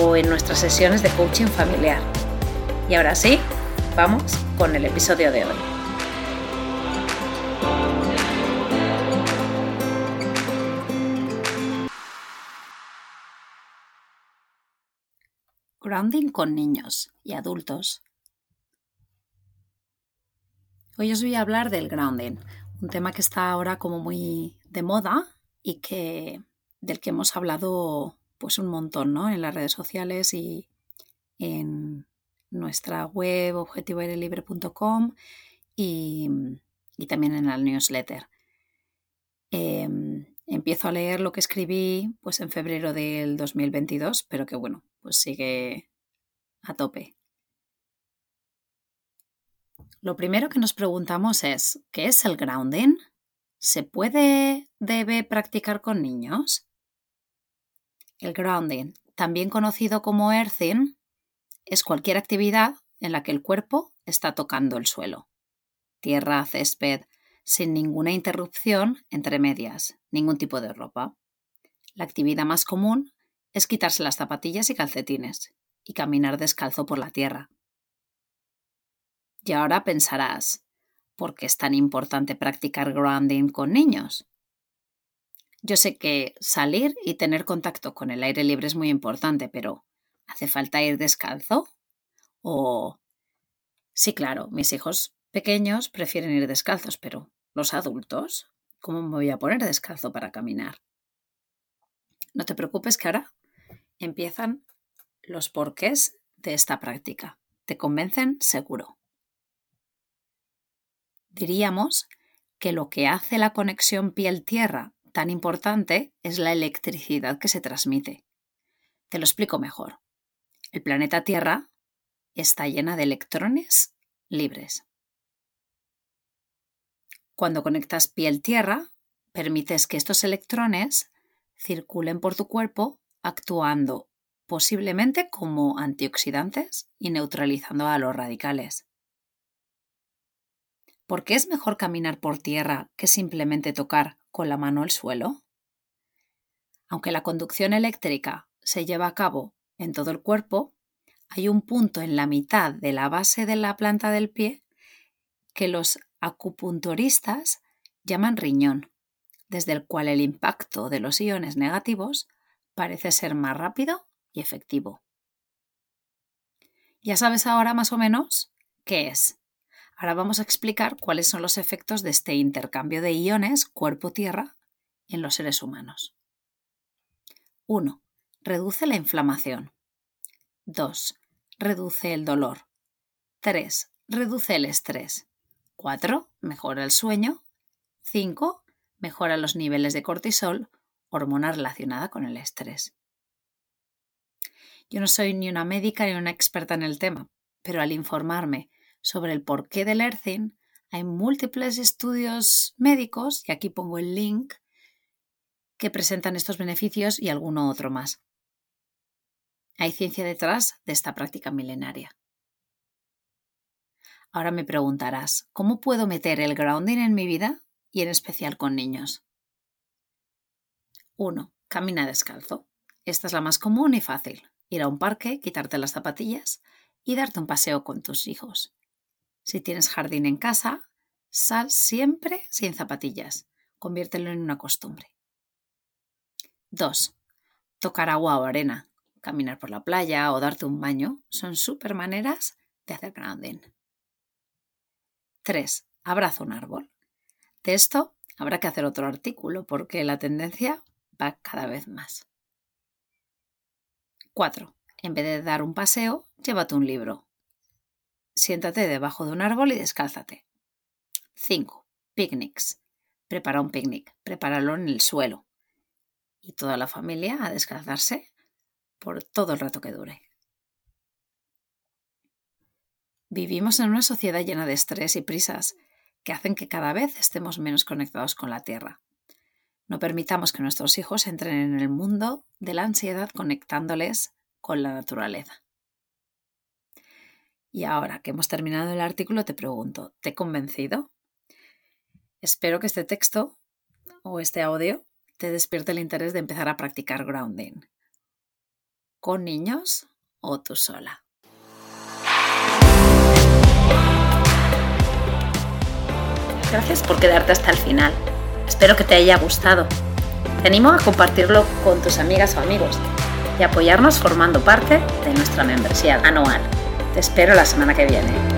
o en nuestras sesiones de coaching familiar. Y ahora sí, vamos con el episodio de hoy. Grounding con niños y adultos. Hoy os voy a hablar del grounding, un tema que está ahora como muy de moda y que del que hemos hablado pues un montón, ¿no? En las redes sociales y en nuestra web objetivoairelibre.com y, y también en la newsletter. Em, empiezo a leer lo que escribí pues en febrero del 2022, pero que bueno, pues sigue a tope. Lo primero que nos preguntamos es, ¿qué es el grounding? ¿Se puede, debe practicar con niños? El grounding, también conocido como earthing, es cualquier actividad en la que el cuerpo está tocando el suelo. Tierra, césped, sin ninguna interrupción entre medias, ningún tipo de ropa. La actividad más común es quitarse las zapatillas y calcetines y caminar descalzo por la tierra. Y ahora pensarás, ¿por qué es tan importante practicar grounding con niños? Yo sé que salir y tener contacto con el aire libre es muy importante, pero ¿hace falta ir descalzo? O... Sí, claro, mis hijos pequeños prefieren ir descalzos, pero los adultos, ¿cómo me voy a poner descalzo para caminar? No te preocupes que ahora empiezan los porqués de esta práctica. Te convencen seguro. Diríamos que lo que hace la conexión piel-tierra tan importante es la electricidad que se transmite. Te lo explico mejor. El planeta Tierra está llena de electrones libres. Cuando conectas piel-tierra, permites que estos electrones circulen por tu cuerpo actuando posiblemente como antioxidantes y neutralizando a los radicales. ¿Por qué es mejor caminar por tierra que simplemente tocar con la mano el suelo? Aunque la conducción eléctrica se lleva a cabo en todo el cuerpo, hay un punto en la mitad de la base de la planta del pie que los acupunturistas llaman riñón, desde el cual el impacto de los iones negativos parece ser más rápido y efectivo. ¿Ya sabes ahora más o menos qué es? Ahora vamos a explicar cuáles son los efectos de este intercambio de iones cuerpo-tierra en los seres humanos. 1. Reduce la inflamación. 2. Reduce el dolor. 3. Reduce el estrés. 4. Mejora el sueño. 5. Mejora los niveles de cortisol, hormona relacionada con el estrés. Yo no soy ni una médica ni una experta en el tema, pero al informarme sobre el porqué del earthing, hay múltiples estudios médicos, y aquí pongo el link, que presentan estos beneficios y alguno otro más. Hay ciencia detrás de esta práctica milenaria. Ahora me preguntarás, ¿cómo puedo meter el grounding en mi vida y en especial con niños? 1. Camina descalzo. Esta es la más común y fácil. Ir a un parque, quitarte las zapatillas y darte un paseo con tus hijos. Si tienes jardín en casa, sal siempre sin zapatillas. Conviértelo en una costumbre. 2. Tocar agua o arena. caminar por la playa o darte un baño son súper maneras de hacer grounding. 3. Abraza un árbol. De esto habrá que hacer otro artículo porque la tendencia va cada vez más. 4. En vez de dar un paseo, llévate un libro. Siéntate debajo de un árbol y descálzate. 5. Picnics. Prepara un picnic, prepáralo en el suelo. Y toda la familia a descalzarse por todo el rato que dure. Vivimos en una sociedad llena de estrés y prisas que hacen que cada vez estemos menos conectados con la Tierra. No permitamos que nuestros hijos entren en el mundo de la ansiedad conectándoles con la naturaleza. Y ahora que hemos terminado el artículo, te pregunto, ¿te he convencido? Espero que este texto o este audio te despierte el interés de empezar a practicar grounding. ¿Con niños o tú sola? Gracias por quedarte hasta el final. Espero que te haya gustado. Te animo a compartirlo con tus amigas o amigos y apoyarnos formando parte de nuestra membresía anual. Te espero la semana que viene.